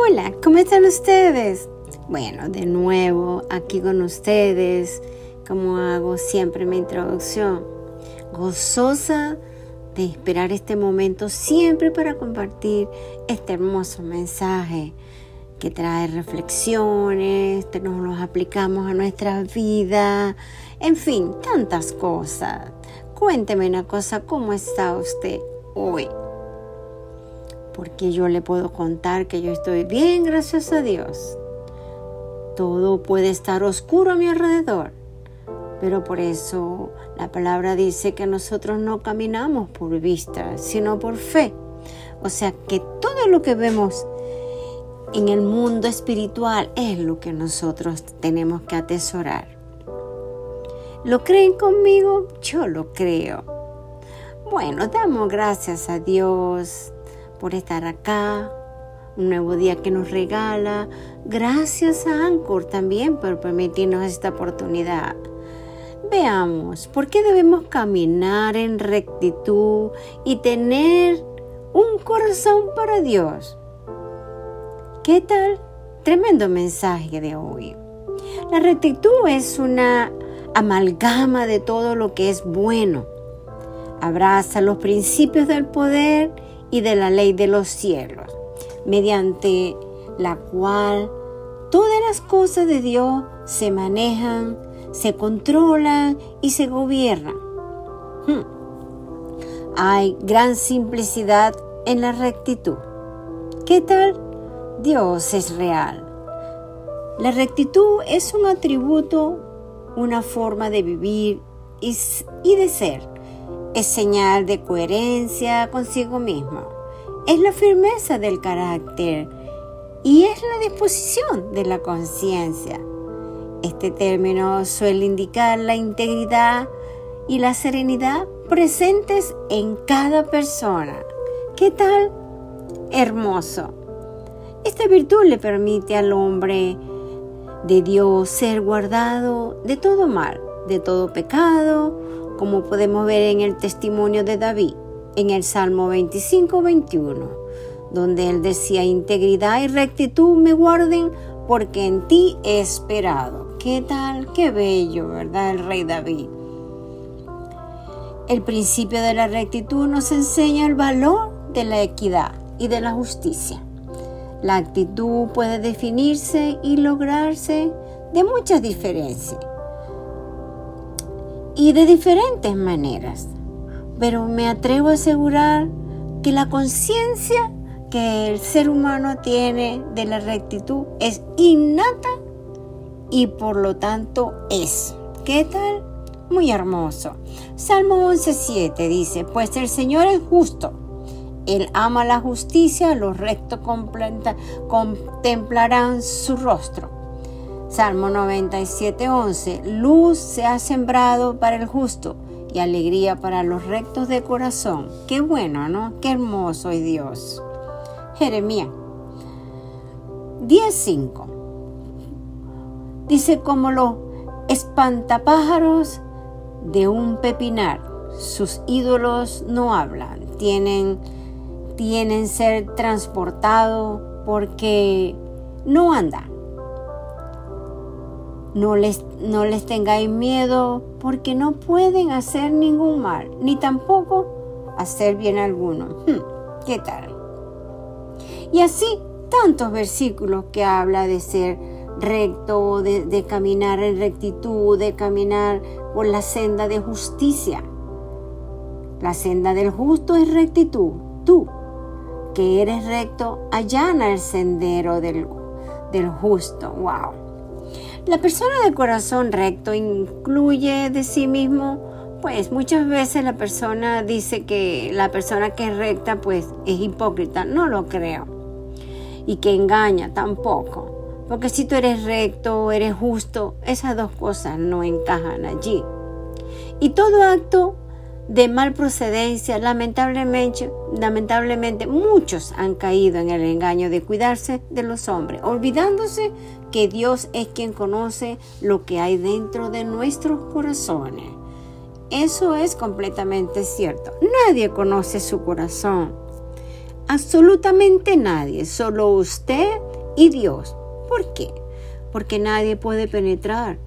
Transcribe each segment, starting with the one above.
Hola, ¿cómo están ustedes? Bueno, de nuevo aquí con ustedes, como hago siempre mi introducción, gozosa de esperar este momento siempre para compartir este hermoso mensaje que trae reflexiones, que nos los aplicamos a nuestra vida, en fin, tantas cosas. Cuénteme una cosa, ¿cómo está usted hoy? Porque yo le puedo contar que yo estoy bien, gracias a Dios. Todo puede estar oscuro a mi alrededor, pero por eso la palabra dice que nosotros no caminamos por vista, sino por fe. O sea que todo lo que vemos en el mundo espiritual es lo que nosotros tenemos que atesorar. ¿Lo creen conmigo? Yo lo creo. Bueno, damos gracias a Dios por estar acá, un nuevo día que nos regala. Gracias a Anchor también por permitirnos esta oportunidad. Veamos, ¿por qué debemos caminar en rectitud y tener un corazón para Dios? ¿Qué tal? Tremendo mensaje de hoy. La rectitud es una amalgama de todo lo que es bueno. Abraza los principios del poder y de la ley de los cielos, mediante la cual todas las cosas de Dios se manejan, se controlan y se gobiernan. Hmm. Hay gran simplicidad en la rectitud. ¿Qué tal? Dios es real. La rectitud es un atributo, una forma de vivir y, de ser. Es señal de coherencia consigo mismo. Es la firmeza del carácter y es la disposición de la conciencia. Este término suele indicar la integridad y la serenidad presentes en cada persona. ¿Qué tal? Hermoso. Esta virtud le permite al hombre de Dios ser guardado de todo mal, de todo pecado, como podemos ver en el testimonio de David, en el Salmo 25-21, donde él decía, integridad y rectitud me guarden porque en ti he esperado. ¿Qué tal? Qué bello, ¿verdad? El rey David. El principio de la rectitud nos enseña el valor de la equidad y de la justicia. La actitud puede definirse y lograrse de muchas diferencias y de diferentes maneras, pero me atrevo a asegurar que la conciencia que el ser humano tiene de la rectitud es innata y por lo tanto es. ¿Qué tal? Muy hermoso. Salmo 11.7 dice, pues el Señor es justo él ama la justicia, los rectos contemplarán su rostro. Salmo 97, 11. Luz se ha sembrado para el justo y alegría para los rectos de corazón. Qué bueno, ¿no? Qué hermoso es Dios. Jeremías 10.5. Dice como los espantapájaros de un pepinar. Sus ídolos no hablan, tienen tienen ser transportado porque no anda. No les, no les tengáis miedo porque no pueden hacer ningún mal, ni tampoco hacer bien alguno. Hmm, ¿Qué tal? Y así tantos versículos que habla de ser recto, de, caminar en rectitud, de caminar por la senda de justicia. La senda del justo es rectitud. Tú que eres recto, allana el sendero del, del justo. ¡Wow! La persona de corazón recto incluye de sí mismo, pues muchas veces la persona dice que la persona que es recta, pues es hipócrita. No lo creo. Y que engaña tampoco. Porque si tú eres recto, eres justo, esas dos cosas no encajan allí. Y todo acto de mal procedencia, lamentablemente, lamentablemente muchos han caído en el engaño de cuidarse de los hombres, olvidándose que Dios es quien conoce lo que hay dentro de nuestros corazones. Eso es completamente cierto. Nadie conoce su corazón. Absolutamente nadie. Solo usted y Dios. ¿Por qué? Porque nadie puede penetrar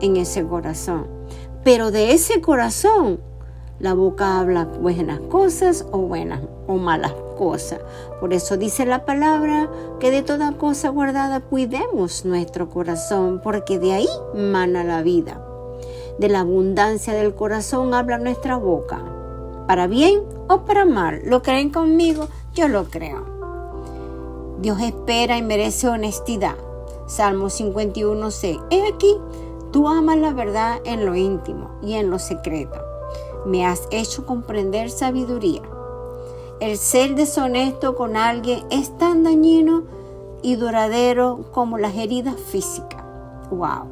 en ese corazón. Pero de ese corazón la boca habla buenas cosas o buenas o malas cosas. Por eso dice la palabra que de toda cosa guardada cuidemos nuestro corazón, porque de ahí mana la vida. De la abundancia del corazón habla nuestra boca. Para bien o para mal. ¿Lo creen conmigo? Yo lo creo. Dios espera y merece honestidad. Salmo 51.6. He aquí, tú amas la verdad en lo íntimo y en lo secreto me has hecho comprender sabiduría. El ser deshonesto con alguien es tan dañino y duradero como las heridas físicas. ¡Wow!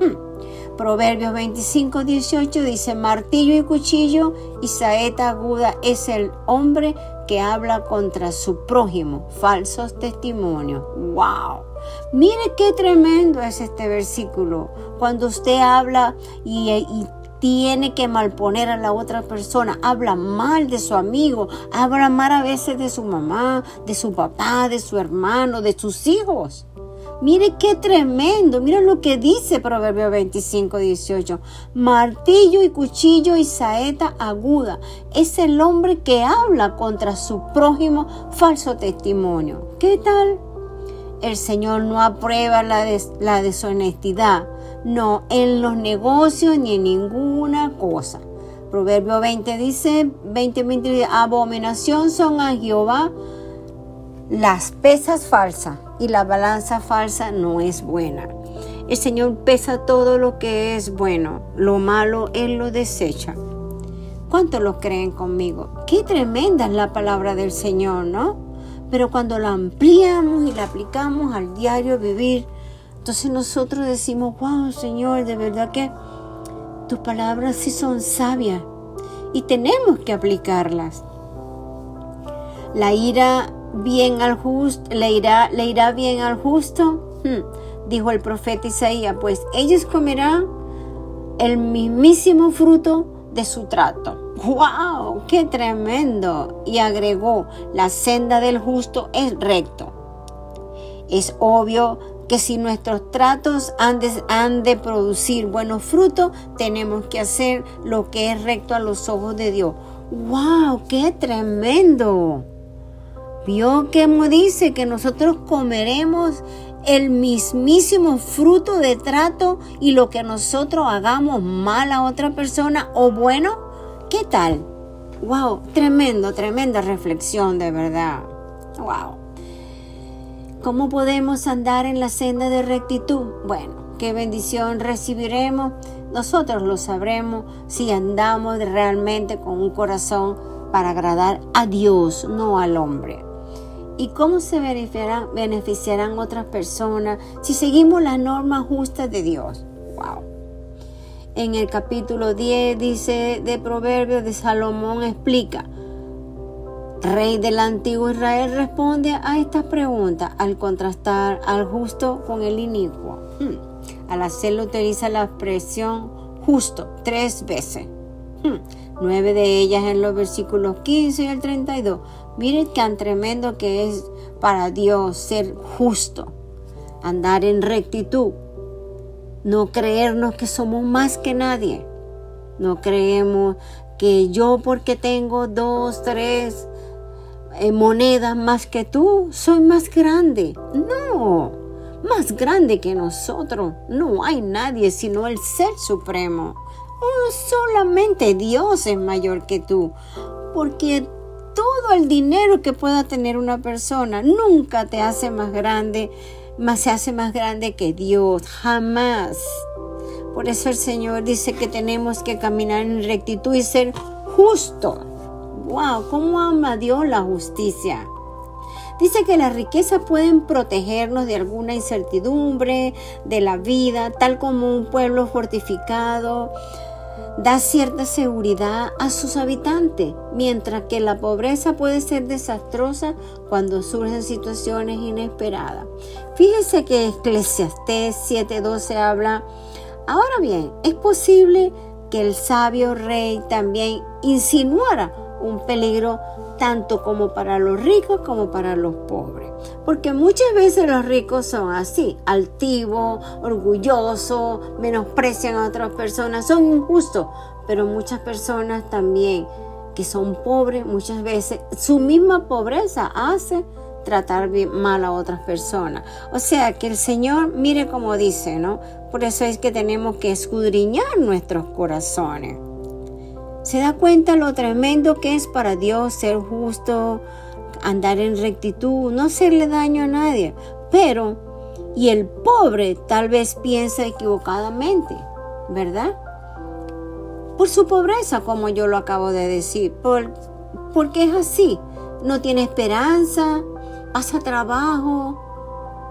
Hmm. Proverbios 25, 18 dice, martillo y cuchillo y saeta aguda es el hombre que habla contra su prójimo. Falsos testimonios. ¡Wow! Mire qué tremendo es este versículo. Cuando usted habla y, y tiene que malponer a la otra persona, habla mal de su amigo, habla mal a veces de su mamá, de su papá, de su hermano, de sus hijos. Mire qué tremendo, mira lo que dice Proverbio 25, 18. Martillo y cuchillo y saeta aguda es el hombre que habla contra su prójimo falso testimonio. ¿Qué tal? El Señor no aprueba la, la deshonestidad no en los negocios ni en ninguna cosa. Proverbio 20 dice, 20, 20, abominación son a Jehová las pesas falsas y la balanza falsa no es buena. El Señor pesa todo lo que es bueno, lo malo Él lo desecha. ¿Cuántos lo creen conmigo? Qué tremenda es la palabra del Señor, ¿no? Pero cuando la ampliamos y la aplicamos al diario vivir, entonces nosotros decimos, wow, Señor, de verdad que tus palabras sí son sabias y tenemos que aplicarlas. La ira bien al justo, le irá, le irá bien al justo, hmm, dijo el profeta Isaías, pues ellos comerán el mismísimo fruto de su trato. ¡Wow! ¡Qué tremendo! Y agregó, la senda del justo es recto. Es obvio que si nuestros tratos han de, producir buenos frutos, tenemos que hacer lo que es recto a los ojos de Dios. ¡Wow! ¡Qué tremendo! Vio que dice que nosotros comeremos el mismísimo fruto de trato y lo que nosotros hagamos mal a otra persona o bueno, ¿qué tal? ¡Wow! Tremendo, tremenda reflexión de verdad. ¡Wow! ¿Cómo podemos andar en la senda de rectitud? Bueno, qué bendición recibiremos. Nosotros lo sabremos si andamos realmente con un corazón para agradar a Dios, no al hombre. ¿Y cómo se beneficiarán, otras personas si seguimos las normas justas de Dios? Wow. En el capítulo 10 dice de Proverbios de Salomón explica, rey del antiguo Israel responde a estas preguntas al contrastar al justo con el inicuo. Hmm. Al hacerlo utiliza la expresión justo tres veces. Hmm. Nueve de ellas en los versículos 15 y el 32. Miren tan tremendo que es para Dios ser justo, andar en rectitud, no creernos que somos más que nadie. No creemos que yo porque tengo dos, tres eh, monedas más que tú, soy más grande. No, más grande que nosotros. No hay nadie sino el Ser Supremo. Oh, solamente Dios es mayor que tú. Porque todo el dinero que pueda tener una persona nunca te hace más grande, más se hace más grande que Dios. Jamás. Por eso el Señor dice que tenemos que caminar en rectitud y ser justos wow, cómo ama Dios la justicia. Dice que las riquezas pueden protegernos de alguna incertidumbre de la vida, tal como un pueblo fortificado da cierta seguridad a sus habitantes, mientras que la pobreza puede ser desastrosa cuando surgen situaciones inesperadas. Fíjese que Eclesiastés 7:12 habla, ahora bien, es posible que el sabio rey también insinuara un peligro tanto como para los ricos como para los pobres. Porque muchas veces los ricos son así, altivos, orgullosos, menosprecian a otras personas, son injustos, pero muchas personas también que son pobres, muchas veces su misma pobreza hace tratar mal a otras personas. O sea, que el Señor, mire como dice, ¿no? Por eso es que tenemos que escudriñar nuestros corazones. Se da cuenta lo tremendo que es para Dios ser justo, andar en rectitud, no hacerle daño a nadie. Pero, y el pobre tal vez piensa equivocadamente, ¿verdad? Por su pobreza, como yo lo acabo de decir, por, porque es así. No tiene esperanza, pasa trabajo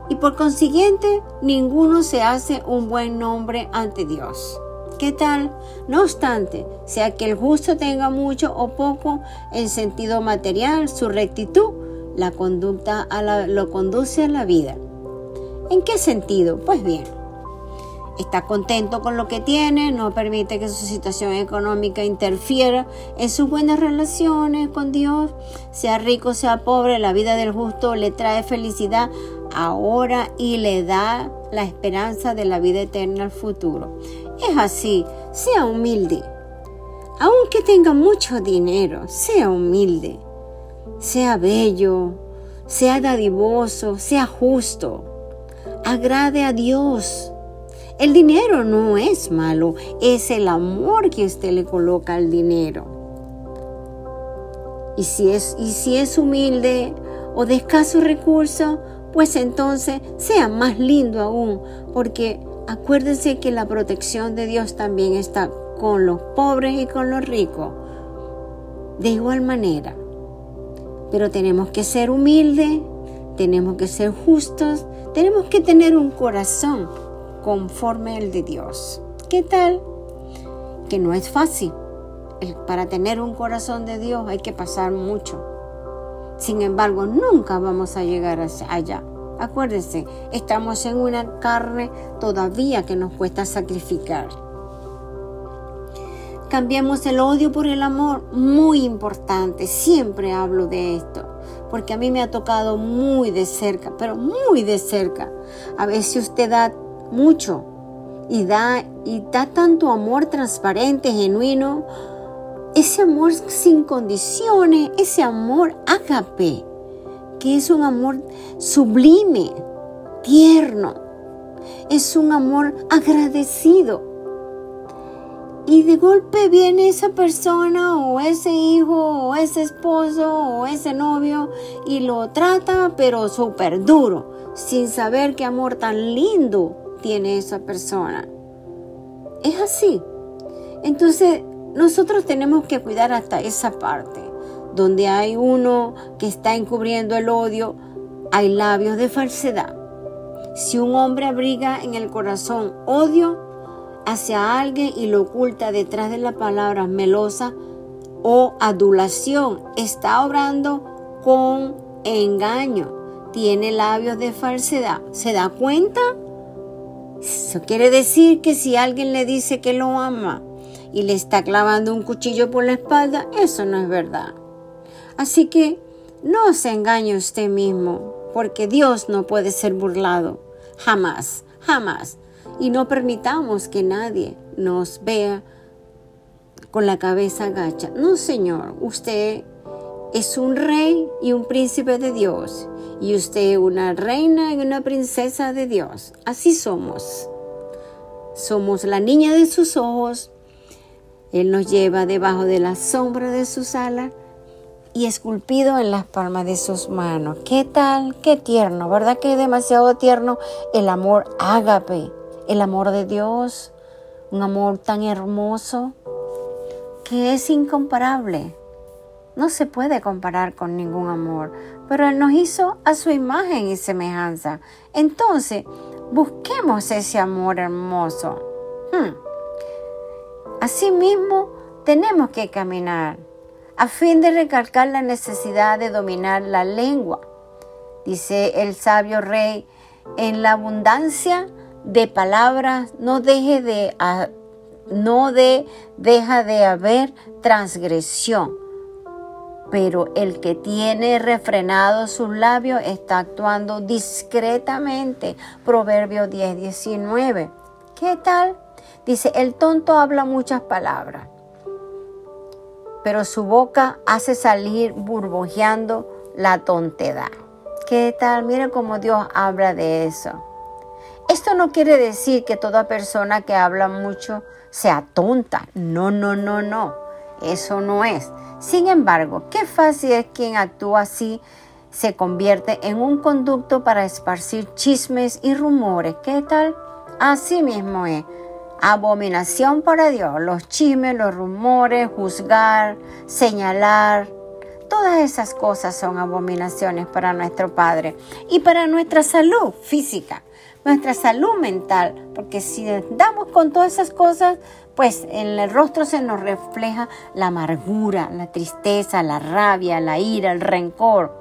y por consiguiente ninguno se hace un buen nombre ante Dios. ¿Qué tal? No obstante, sea que el justo tenga mucho o poco en sentido material, su rectitud, la conducta lo conduce a la vida. ¿En qué sentido? Pues bien, está contento con lo que tiene, no permite que su situación económica interfiera en sus buenas relaciones con Dios, sea rico, sea pobre, la vida del justo le trae felicidad ahora y le da la esperanza de la vida eterna al futuro. Es así, sea humilde. Aunque tenga mucho dinero, sea humilde. Sea bello, sea dadivoso, sea justo. Agrade a Dios. El dinero no es malo, es el amor que usted le coloca al dinero. Y si es, y si es humilde o de escasos recursos, pues entonces sea más lindo aún, porque Acuérdense que la protección de Dios también está con los pobres y con los ricos. De igual manera. Pero tenemos que ser humildes, tenemos que ser justos, tenemos que tener un corazón conforme al de Dios. ¿Qué tal? Que no es fácil. Para tener un corazón de Dios hay que pasar mucho. Sin embargo, nunca vamos a llegar allá. Acuérdense, estamos en una carne todavía que nos cuesta sacrificar. Cambiemos el odio por el amor, muy importante, siempre hablo de esto, porque a mí me ha tocado muy de cerca, pero muy de cerca. A veces usted da mucho y da y da tanto amor transparente, genuino, ese amor sin condiciones, ese amor agape es un amor sublime, tierno, es un amor agradecido. Y de golpe viene esa persona o ese hijo o ese esposo o ese novio y lo trata pero súper duro, sin saber qué amor tan lindo tiene esa persona. Es así. Entonces nosotros tenemos que cuidar hasta esa parte donde hay uno que está encubriendo el odio, hay labios de falsedad. Si un hombre abriga en el corazón odio hacia alguien y lo oculta detrás de la palabra melosa o adulación, está obrando con engaño. Tiene labios de falsedad. ¿Se da cuenta? Eso quiere decir que si alguien le dice que lo ama y le está clavando un cuchillo por la espalda, eso no es verdad. Así que no se engañe usted mismo, porque Dios no puede ser burlado. Jamás, jamás. Y no permitamos que nadie nos vea con la cabeza agacha. No, Señor, usted es un rey y un príncipe de Dios. Y usted una reina y una princesa de Dios. Así somos. Somos la niña de sus ojos. Él nos lleva debajo de la sombra de sus alas y esculpido en las palmas de sus manos. ¿Qué tal? Qué tierno, ¿verdad que es demasiado tierno el amor ágape, el amor de Dios, un amor tan hermoso que es incomparable. No se puede comparar con ningún amor, pero Él nos hizo a su imagen y semejanza. Entonces, busquemos ese amor hermoso. Hmm. Asimismo, tenemos que caminar a fin de recalcar la necesidad de dominar la lengua. Dice el sabio rey, en la abundancia de palabras no deje de no de, deja de haber transgresión. pero el que tiene refrenado sus labios está actuando discretamente. Proverbio 10, 19. ¿Qué tal? Dice, el tonto habla muchas palabras, pero su boca hace salir burbujeando la tontedad. ¿Qué tal? Mira cómo Dios habla de eso. Esto no quiere decir que toda persona que habla mucho sea tonta. No, no, no, no. Eso no es. Sin embargo, qué fácil es quien actúa así se convierte en un conducto para esparcir chismes y rumores. ¿Qué tal? Así mismo es abominación para Dios, los chismes, los rumores, juzgar, señalar. Todas esas cosas son abominaciones para nuestro Padre y para nuestra salud física, nuestra salud mental, porque si damos con todas esas cosas, pues en el rostro se nos refleja la amargura, la tristeza, la rabia, la ira, el rencor.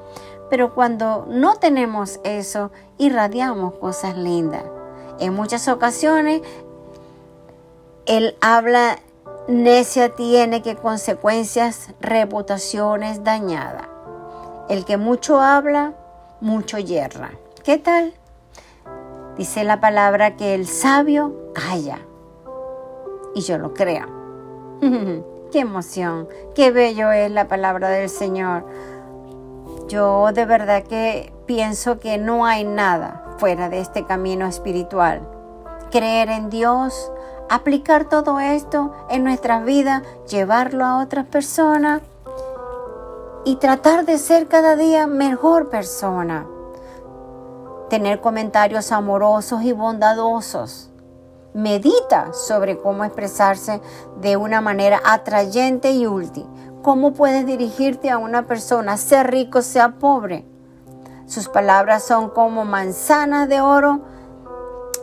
Pero cuando no tenemos eso, irradiamos cosas lindas. En muchas ocasiones el habla necia tiene que consecuencias, reputaciones dañadas. El que mucho habla, mucho yerra. ¿Qué tal? Dice la palabra que el sabio calla. Y yo lo creo. qué emoción, qué bello es la palabra del Señor. Yo de verdad que pienso que no hay nada fuera de este camino espiritual. Creer en Dios, aplicar todo esto en nuestras vidas, llevarlo a otras personas y tratar de ser cada día mejor persona. Tener comentarios amorosos y bondadosos. Medita sobre cómo expresarse de una manera atrayente y útil. Cómo puedes dirigirte a una persona, sea rico, sea pobre. Sus palabras son como manzanas de oro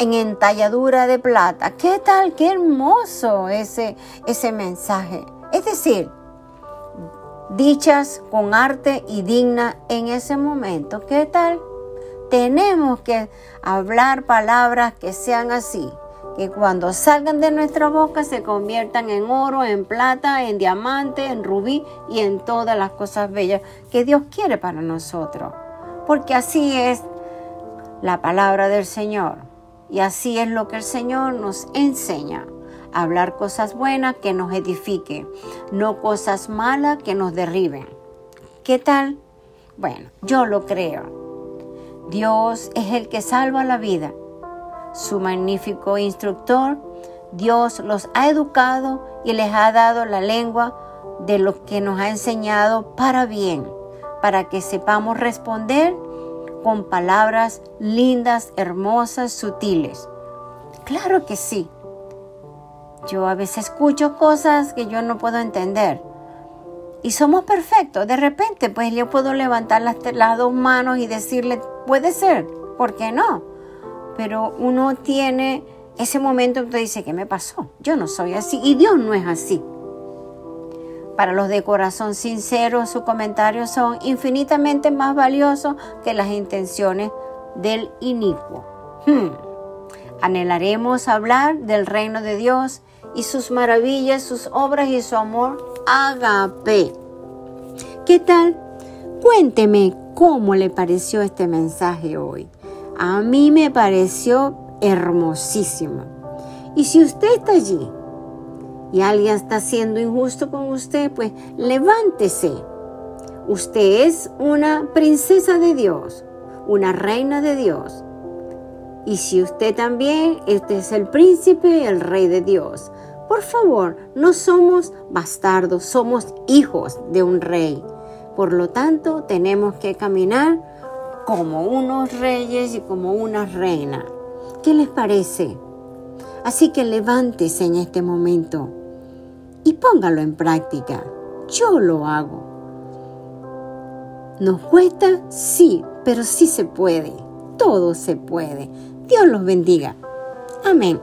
en entalladura de plata. ¿Qué tal? Qué hermoso ese, ese mensaje. Es decir, dichas con arte y digna en ese momento. ¿Qué tal? Tenemos que hablar palabras que sean así, que cuando salgan de nuestra boca se conviertan en oro, en plata, en diamante, en rubí y en todas las cosas bellas que Dios quiere para nosotros. Porque así es la palabra del Señor. Y así es lo que el Señor nos enseña. Hablar cosas buenas que nos edifiquen, no cosas malas que nos derriben. ¿Qué tal? Bueno, yo lo creo. Dios es el que salva la vida. Su magnífico instructor, Dios los ha educado y les ha dado la lengua de lo que nos ha enseñado para bien, para que sepamos responder con palabras lindas, hermosas, sutiles. Claro que sí. Yo a veces escucho cosas que yo no puedo entender. Y somos perfectos. De repente, pues yo puedo levantar las, dos manos y decirle, puede ser, ¿por qué no? Pero uno tiene ese momento que dice, ¿qué me pasó? Yo no soy así y Dios no es así. Para los de corazón sincero, sus comentarios son infinitamente más valiosos que las intenciones del inicuo. Hmm. Anhelaremos hablar del reino de Dios y sus maravillas, sus obras y su amor agape. ¿Qué tal? Cuénteme cómo le pareció este mensaje hoy. A mí me pareció hermosísimo. Y si usted está allí y alguien está siendo injusto con usted, pues levántese. Usted es una princesa de Dios, una reina de Dios. Y si usted también, este es el príncipe, el rey de Dios. Por favor, no somos bastardos, somos hijos de un rey. Por lo tanto, tenemos que caminar como unos reyes y como una reina. ¿Qué les parece? Así que levántese en este momento y póngalo en práctica. Yo lo hago. ¿Nos cuesta? Sí, pero sí se puede. Todo se puede. Dios los bendiga. Amén.